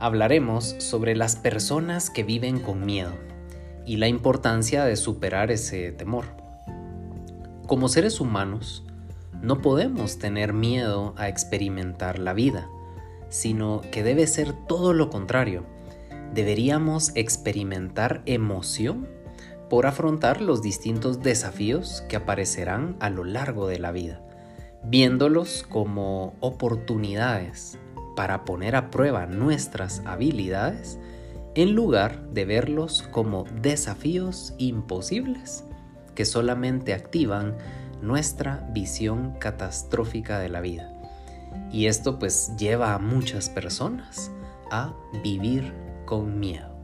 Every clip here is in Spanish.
hablaremos sobre las personas que viven con miedo y la importancia de superar ese temor. Como seres humanos, no podemos tener miedo a experimentar la vida, sino que debe ser todo lo contrario. Deberíamos experimentar emoción por afrontar los distintos desafíos que aparecerán a lo largo de la vida, viéndolos como oportunidades para poner a prueba nuestras habilidades en lugar de verlos como desafíos imposibles que solamente activan nuestra visión catastrófica de la vida. Y esto pues lleva a muchas personas a vivir con miedo.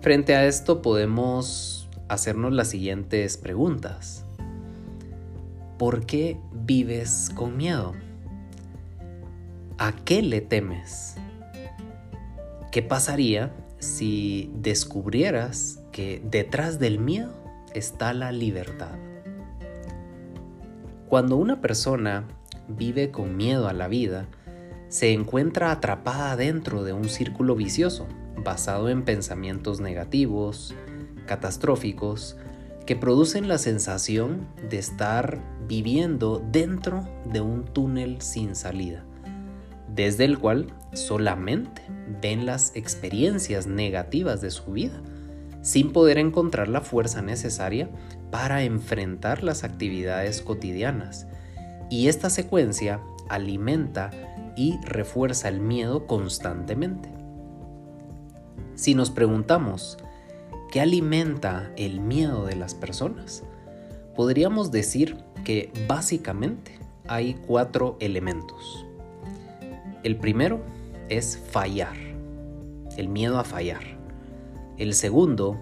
Frente a esto podemos hacernos las siguientes preguntas. ¿Por qué vives con miedo? ¿A qué le temes? ¿Qué pasaría si descubrieras que detrás del miedo está la libertad? Cuando una persona vive con miedo a la vida, se encuentra atrapada dentro de un círculo vicioso basado en pensamientos negativos, catastróficos, que producen la sensación de estar viviendo dentro de un túnel sin salida desde el cual solamente ven las experiencias negativas de su vida, sin poder encontrar la fuerza necesaria para enfrentar las actividades cotidianas. Y esta secuencia alimenta y refuerza el miedo constantemente. Si nos preguntamos, ¿qué alimenta el miedo de las personas? Podríamos decir que básicamente hay cuatro elementos. El primero es fallar, el miedo a fallar. El segundo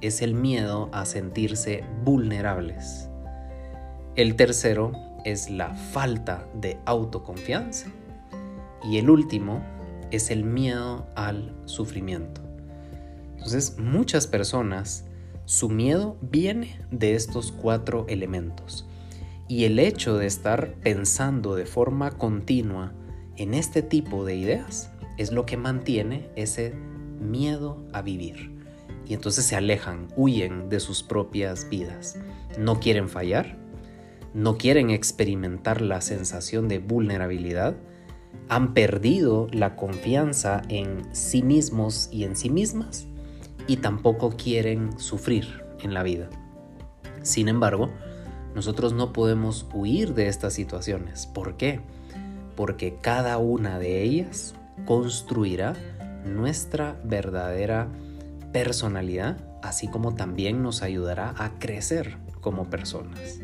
es el miedo a sentirse vulnerables. El tercero es la falta de autoconfianza. Y el último es el miedo al sufrimiento. Entonces, muchas personas, su miedo viene de estos cuatro elementos. Y el hecho de estar pensando de forma continua en este tipo de ideas es lo que mantiene ese miedo a vivir. Y entonces se alejan, huyen de sus propias vidas. No quieren fallar, no quieren experimentar la sensación de vulnerabilidad, han perdido la confianza en sí mismos y en sí mismas y tampoco quieren sufrir en la vida. Sin embargo, nosotros no podemos huir de estas situaciones. ¿Por qué? Porque cada una de ellas construirá nuestra verdadera personalidad, así como también nos ayudará a crecer como personas.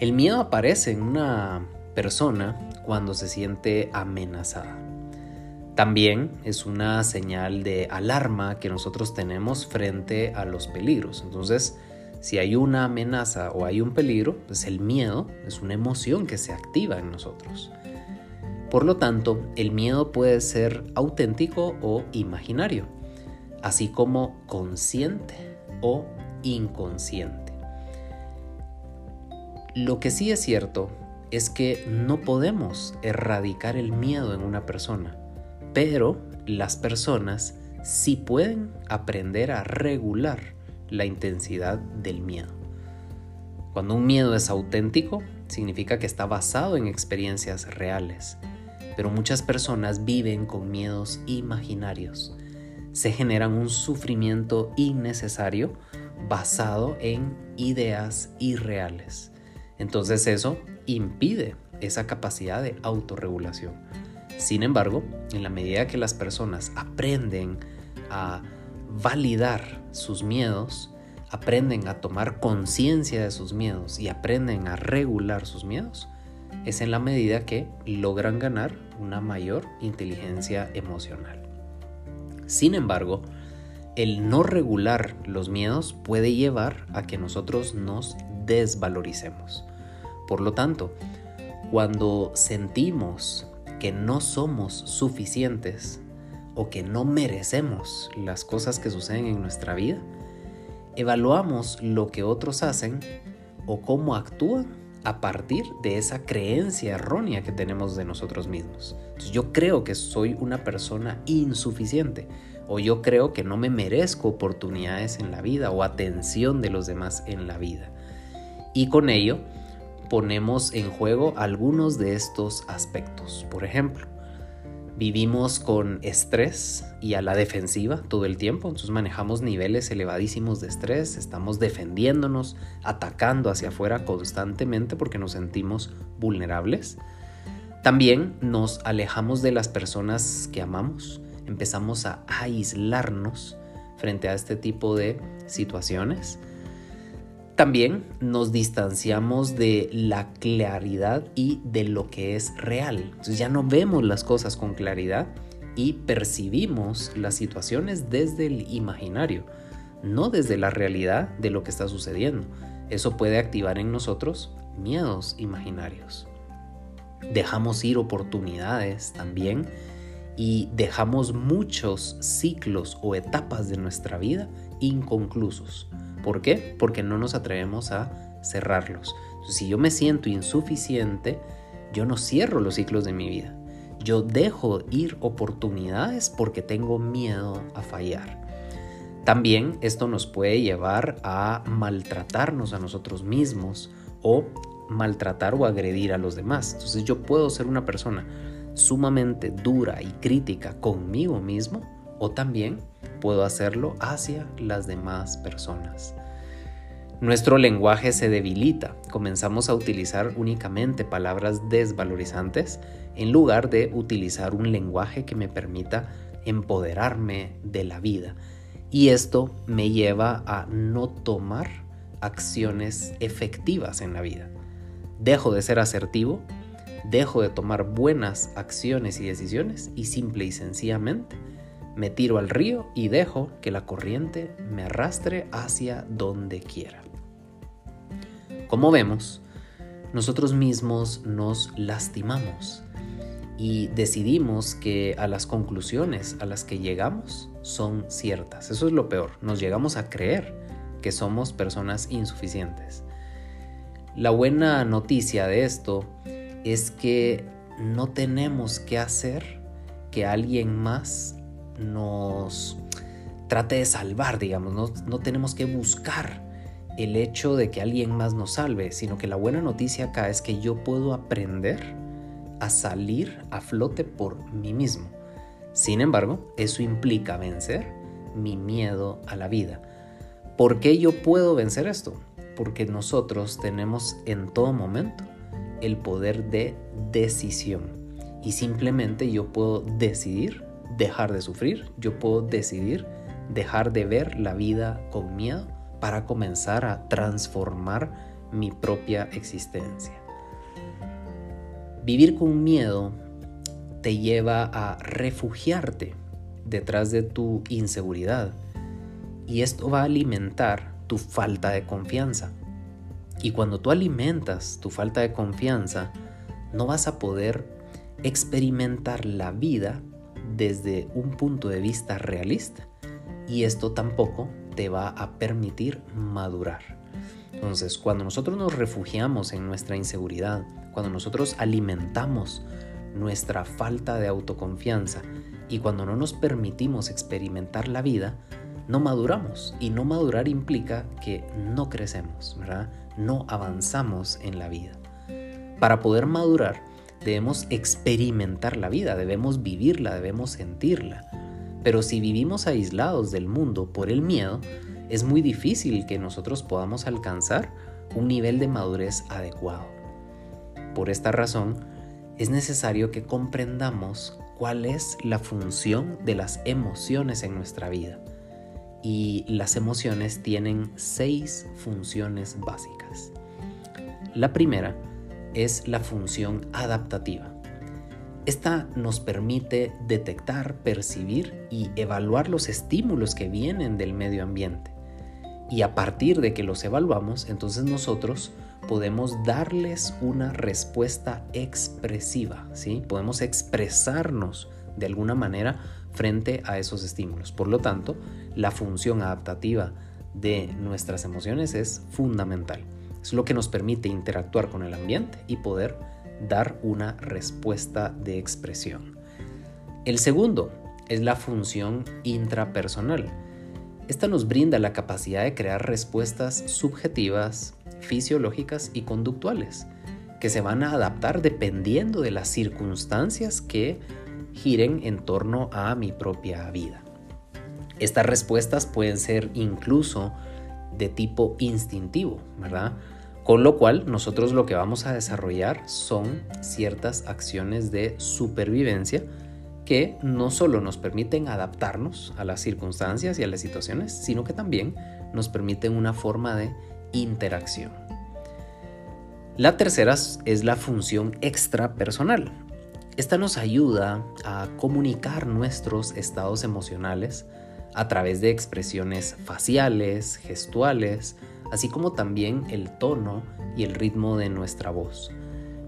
El miedo aparece en una persona cuando se siente amenazada. También es una señal de alarma que nosotros tenemos frente a los peligros. Entonces, si hay una amenaza o hay un peligro, pues el miedo es una emoción que se activa en nosotros. Por lo tanto, el miedo puede ser auténtico o imaginario, así como consciente o inconsciente. Lo que sí es cierto es que no podemos erradicar el miedo en una persona, pero las personas sí pueden aprender a regular la intensidad del miedo. Cuando un miedo es auténtico, significa que está basado en experiencias reales pero muchas personas viven con miedos imaginarios. Se generan un sufrimiento innecesario basado en ideas irreales. Entonces eso impide esa capacidad de autorregulación. Sin embargo, en la medida que las personas aprenden a validar sus miedos, aprenden a tomar conciencia de sus miedos y aprenden a regular sus miedos, es en la medida que logran ganar una mayor inteligencia emocional. Sin embargo, el no regular los miedos puede llevar a que nosotros nos desvaloricemos. Por lo tanto, cuando sentimos que no somos suficientes o que no merecemos las cosas que suceden en nuestra vida, evaluamos lo que otros hacen o cómo actúan a partir de esa creencia errónea que tenemos de nosotros mismos. yo creo que soy una persona insuficiente o yo creo que no me merezco oportunidades en la vida o atención de los demás en la vida. Y con ello ponemos en juego algunos de estos aspectos. Por ejemplo, vivimos con estrés y a la defensiva todo el tiempo, entonces manejamos niveles elevadísimos de estrés, estamos defendiéndonos, atacando hacia afuera constantemente porque nos sentimos vulnerables. También nos alejamos de las personas que amamos, empezamos a aislarnos frente a este tipo de situaciones. También nos distanciamos de la claridad y de lo que es real. Entonces ya no vemos las cosas con claridad y percibimos las situaciones desde el imaginario, no desde la realidad de lo que está sucediendo. Eso puede activar en nosotros miedos imaginarios. Dejamos ir oportunidades también y dejamos muchos ciclos o etapas de nuestra vida inconclusos. ¿Por qué? Porque no nos atrevemos a cerrarlos. si yo me siento insuficiente, yo no cierro los ciclos de mi vida. Yo dejo ir oportunidades porque tengo miedo a fallar. También esto nos puede llevar a maltratarnos a nosotros mismos o maltratar o agredir a los demás. Entonces yo puedo ser una persona sumamente dura y crítica conmigo mismo o también puedo hacerlo hacia las demás personas. Nuestro lenguaje se debilita, comenzamos a utilizar únicamente palabras desvalorizantes en lugar de utilizar un lenguaje que me permita empoderarme de la vida. Y esto me lleva a no tomar acciones efectivas en la vida. Dejo de ser asertivo dejo de tomar buenas acciones y decisiones y simple y sencillamente me tiro al río y dejo que la corriente me arrastre hacia donde quiera. Como vemos, nosotros mismos nos lastimamos y decidimos que a las conclusiones a las que llegamos son ciertas. Eso es lo peor, nos llegamos a creer que somos personas insuficientes. La buena noticia de esto es que no tenemos que hacer que alguien más nos trate de salvar, digamos, no, no, tenemos que buscar el hecho de que alguien más nos salve, sino que la buena noticia acá es que yo puedo aprender a salir a flote por mí mismo. Sin embargo, eso implica vencer mi miedo a la vida. ¿Por qué yo puedo vencer esto? Porque nosotros tenemos en todo momento el poder de decisión. Y simplemente yo puedo decidir dejar de sufrir, yo puedo decidir dejar de ver la vida con miedo para comenzar a transformar mi propia existencia. Vivir con miedo te lleva a refugiarte detrás de tu inseguridad y esto va a alimentar tu falta de confianza. Y cuando tú alimentas tu falta de confianza, no vas a poder experimentar la vida desde un punto de vista realista. Y esto tampoco te va a permitir madurar. Entonces, cuando nosotros nos refugiamos en nuestra inseguridad, cuando nosotros alimentamos nuestra falta de autoconfianza y cuando no nos permitimos experimentar la vida, no maduramos. Y no madurar implica que no crecemos, ¿verdad? No avanzamos en la vida. Para poder madurar, debemos experimentar la vida, debemos vivirla, debemos sentirla. Pero si vivimos aislados del mundo por el miedo, es muy difícil que nosotros podamos alcanzar un nivel de madurez adecuado. Por esta razón, es necesario que comprendamos cuál es la función de las emociones en nuestra vida y las emociones tienen seis funciones básicas. La primera es la función adaptativa. Esta nos permite detectar, percibir y evaluar los estímulos que vienen del medio ambiente. Y a partir de que los evaluamos, entonces nosotros podemos darles una respuesta expresiva, ¿sí? Podemos expresarnos de alguna manera frente a esos estímulos. Por lo tanto, la función adaptativa de nuestras emociones es fundamental. Es lo que nos permite interactuar con el ambiente y poder dar una respuesta de expresión. El segundo es la función intrapersonal. Esta nos brinda la capacidad de crear respuestas subjetivas, fisiológicas y conductuales, que se van a adaptar dependiendo de las circunstancias que giren en torno a mi propia vida. Estas respuestas pueden ser incluso de tipo instintivo, ¿verdad? Con lo cual nosotros lo que vamos a desarrollar son ciertas acciones de supervivencia que no solo nos permiten adaptarnos a las circunstancias y a las situaciones, sino que también nos permiten una forma de interacción. La tercera es la función extrapersonal. Esta nos ayuda a comunicar nuestros estados emocionales a través de expresiones faciales, gestuales, así como también el tono y el ritmo de nuestra voz.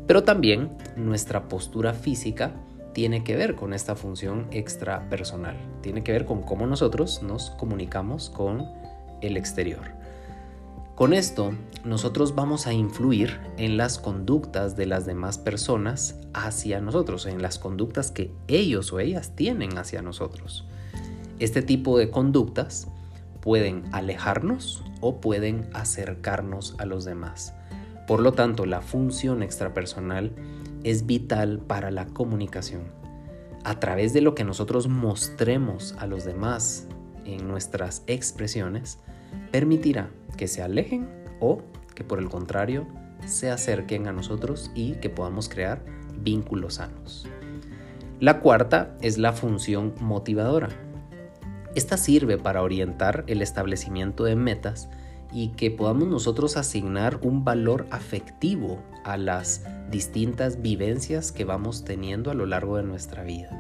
Pero también nuestra postura física tiene que ver con esta función extrapersonal, tiene que ver con cómo nosotros nos comunicamos con el exterior. Con esto, nosotros vamos a influir en las conductas de las demás personas hacia nosotros, en las conductas que ellos o ellas tienen hacia nosotros. Este tipo de conductas pueden alejarnos o pueden acercarnos a los demás. Por lo tanto, la función extrapersonal es vital para la comunicación. A través de lo que nosotros mostremos a los demás en nuestras expresiones, permitirá que se alejen o que por el contrario se acerquen a nosotros y que podamos crear vínculos sanos. La cuarta es la función motivadora. Esta sirve para orientar el establecimiento de metas y que podamos nosotros asignar un valor afectivo a las distintas vivencias que vamos teniendo a lo largo de nuestra vida.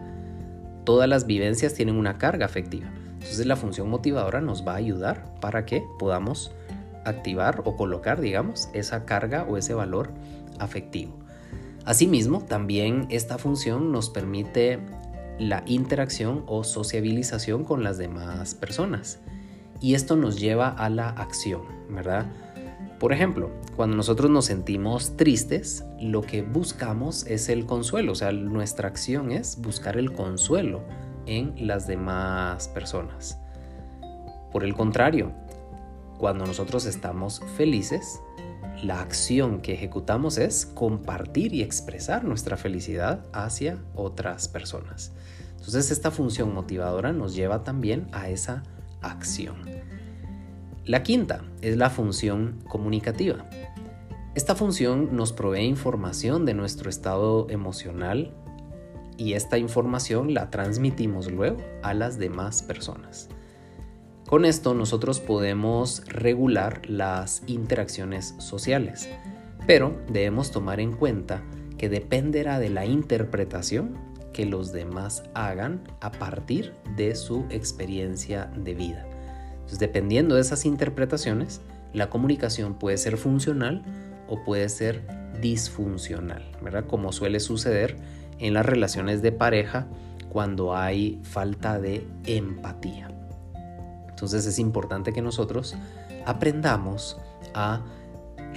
Todas las vivencias tienen una carga afectiva. Entonces la función motivadora nos va a ayudar para que podamos activar o colocar, digamos, esa carga o ese valor afectivo. Asimismo, también esta función nos permite la interacción o sociabilización con las demás personas. Y esto nos lleva a la acción, ¿verdad? Por ejemplo, cuando nosotros nos sentimos tristes, lo que buscamos es el consuelo, o sea, nuestra acción es buscar el consuelo en las demás personas. Por el contrario, cuando nosotros estamos felices, la acción que ejecutamos es compartir y expresar nuestra felicidad hacia otras personas. Entonces esta función motivadora nos lleva también a esa acción. La quinta es la función comunicativa. Esta función nos provee información de nuestro estado emocional y esta información la transmitimos luego a las demás personas. Con esto nosotros podemos regular las interacciones sociales, pero debemos tomar en cuenta que dependerá de la interpretación que los demás hagan a partir de su experiencia de vida. Dependiendo de esas interpretaciones, la comunicación puede ser funcional o puede ser disfuncional, ¿verdad? Como suele suceder en las relaciones de pareja cuando hay falta de empatía. Entonces es importante que nosotros aprendamos a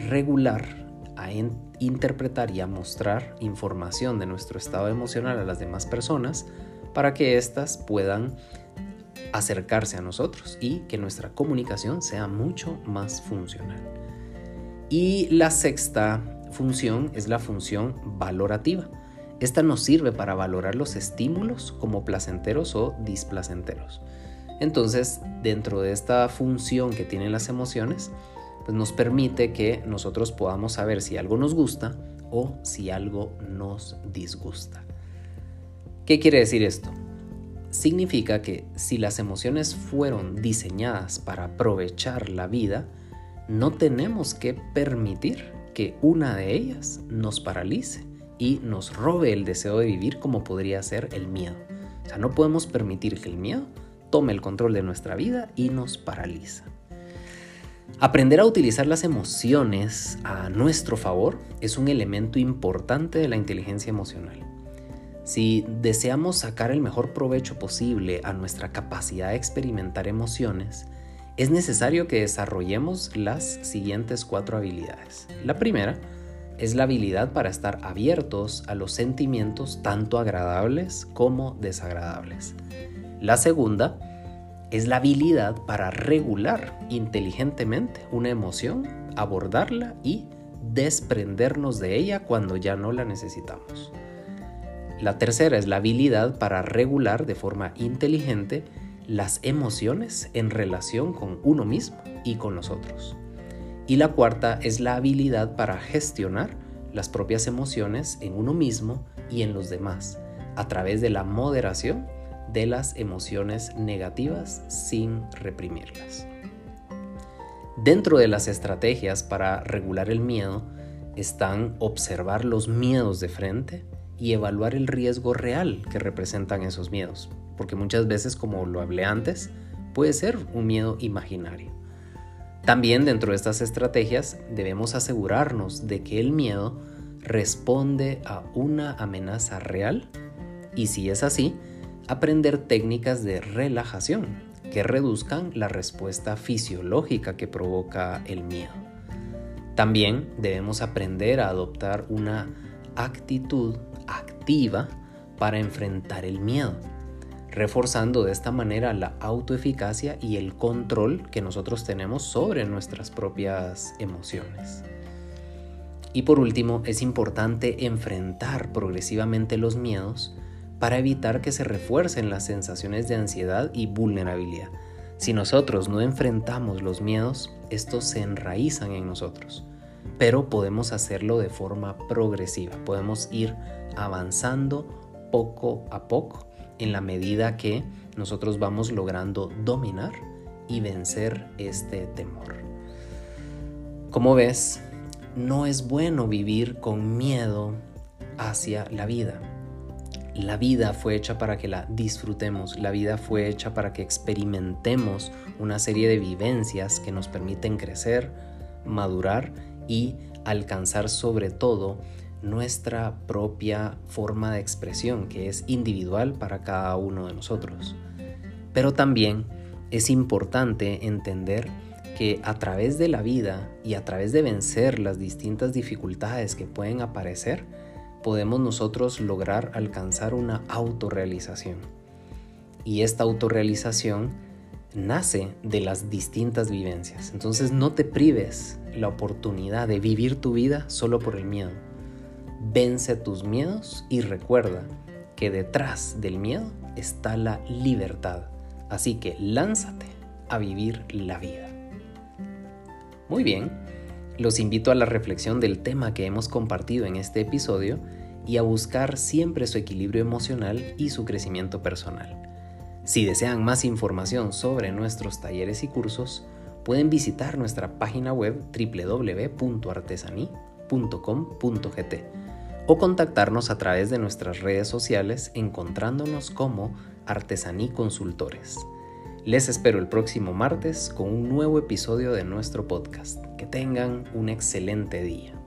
regular, a interpretar y a mostrar información de nuestro estado emocional a las demás personas para que éstas puedan acercarse a nosotros y que nuestra comunicación sea mucho más funcional. Y la sexta función es la función valorativa. Esta nos sirve para valorar los estímulos como placenteros o displacenteros. Entonces, dentro de esta función que tienen las emociones, pues nos permite que nosotros podamos saber si algo nos gusta o si algo nos disgusta. ¿Qué quiere decir esto? Significa que si las emociones fueron diseñadas para aprovechar la vida, no tenemos que permitir que una de ellas nos paralice y nos robe el deseo de vivir como podría ser el miedo. O sea, no podemos permitir que el miedo tome el control de nuestra vida y nos paraliza. Aprender a utilizar las emociones a nuestro favor es un elemento importante de la inteligencia emocional. Si deseamos sacar el mejor provecho posible a nuestra capacidad de experimentar emociones, es necesario que desarrollemos las siguientes cuatro habilidades. La primera es la habilidad para estar abiertos a los sentimientos tanto agradables como desagradables. La segunda es la habilidad para regular inteligentemente una emoción, abordarla y desprendernos de ella cuando ya no la necesitamos. La tercera es la habilidad para regular de forma inteligente las emociones en relación con uno mismo y con los otros. Y la cuarta es la habilidad para gestionar las propias emociones en uno mismo y en los demás a través de la moderación de las emociones negativas sin reprimirlas. Dentro de las estrategias para regular el miedo están observar los miedos de frente y evaluar el riesgo real que representan esos miedos, porque muchas veces, como lo hablé antes, puede ser un miedo imaginario. También dentro de estas estrategias debemos asegurarnos de que el miedo responde a una amenaza real y si es así, aprender técnicas de relajación que reduzcan la respuesta fisiológica que provoca el miedo. También debemos aprender a adoptar una actitud activa para enfrentar el miedo, reforzando de esta manera la autoeficacia y el control que nosotros tenemos sobre nuestras propias emociones. Y por último, es importante enfrentar progresivamente los miedos para evitar que se refuercen las sensaciones de ansiedad y vulnerabilidad. Si nosotros no enfrentamos los miedos, estos se enraizan en nosotros, pero podemos hacerlo de forma progresiva, podemos ir avanzando poco a poco en la medida que nosotros vamos logrando dominar y vencer este temor. Como ves, no es bueno vivir con miedo hacia la vida. La vida fue hecha para que la disfrutemos, la vida fue hecha para que experimentemos una serie de vivencias que nos permiten crecer, madurar y alcanzar sobre todo nuestra propia forma de expresión que es individual para cada uno de nosotros. Pero también es importante entender que a través de la vida y a través de vencer las distintas dificultades que pueden aparecer, podemos nosotros lograr alcanzar una autorrealización. Y esta autorrealización nace de las distintas vivencias. Entonces no te prives la oportunidad de vivir tu vida solo por el miedo. Vence tus miedos y recuerda que detrás del miedo está la libertad. Así que lánzate a vivir la vida. Muy bien, los invito a la reflexión del tema que hemos compartido en este episodio y a buscar siempre su equilibrio emocional y su crecimiento personal. Si desean más información sobre nuestros talleres y cursos, pueden visitar nuestra página web www.artesani.com.gt o contactarnos a través de nuestras redes sociales encontrándonos como Artesaní Consultores. Les espero el próximo martes con un nuevo episodio de nuestro podcast. Que tengan un excelente día.